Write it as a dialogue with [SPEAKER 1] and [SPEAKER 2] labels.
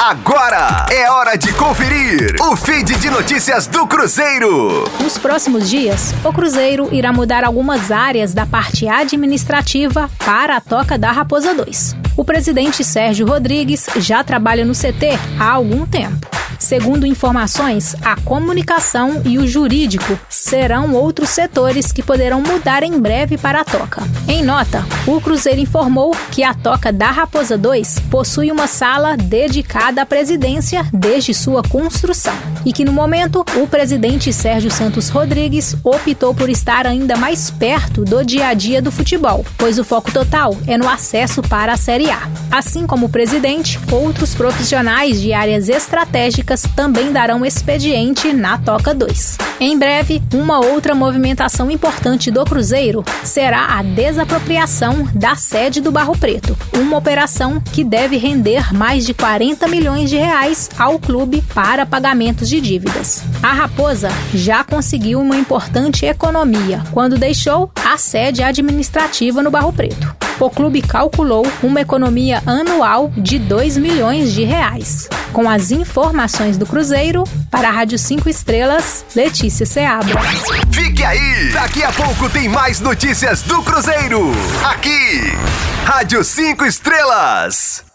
[SPEAKER 1] Agora é hora de conferir o feed de notícias do Cruzeiro.
[SPEAKER 2] Nos próximos dias, o Cruzeiro irá mudar algumas áreas da parte administrativa para a Toca da Raposa 2. O presidente Sérgio Rodrigues já trabalha no CT há algum tempo. Segundo informações, a comunicação e o jurídico serão outros setores que poderão mudar em breve para a Toca. Em nota, o Cruzeiro informou que a Toca da Raposa 2 possui uma sala dedicada à presidência desde sua construção e que no momento o presidente Sérgio Santos Rodrigues optou por estar ainda mais perto do dia a dia do futebol, pois o foco total é no acesso para a Série A. Assim como o presidente, outros profissionais de áreas estratégicas também darão expediente na Toca 2. Em breve, uma outra movimentação importante do Cruzeiro será a desapropriação da sede do Barro Preto, uma operação que deve render mais de 40 milhões de reais ao clube para pagamentos de dívidas. A Raposa já conseguiu uma importante economia quando deixou a sede administrativa no Barro Preto. O clube calculou uma economia anual de 2 milhões de reais. Com as informações do Cruzeiro, para a Rádio 5 Estrelas, Letícia Seabra.
[SPEAKER 1] Fique aí! Daqui a pouco tem mais notícias do Cruzeiro. Aqui, Rádio 5 Estrelas.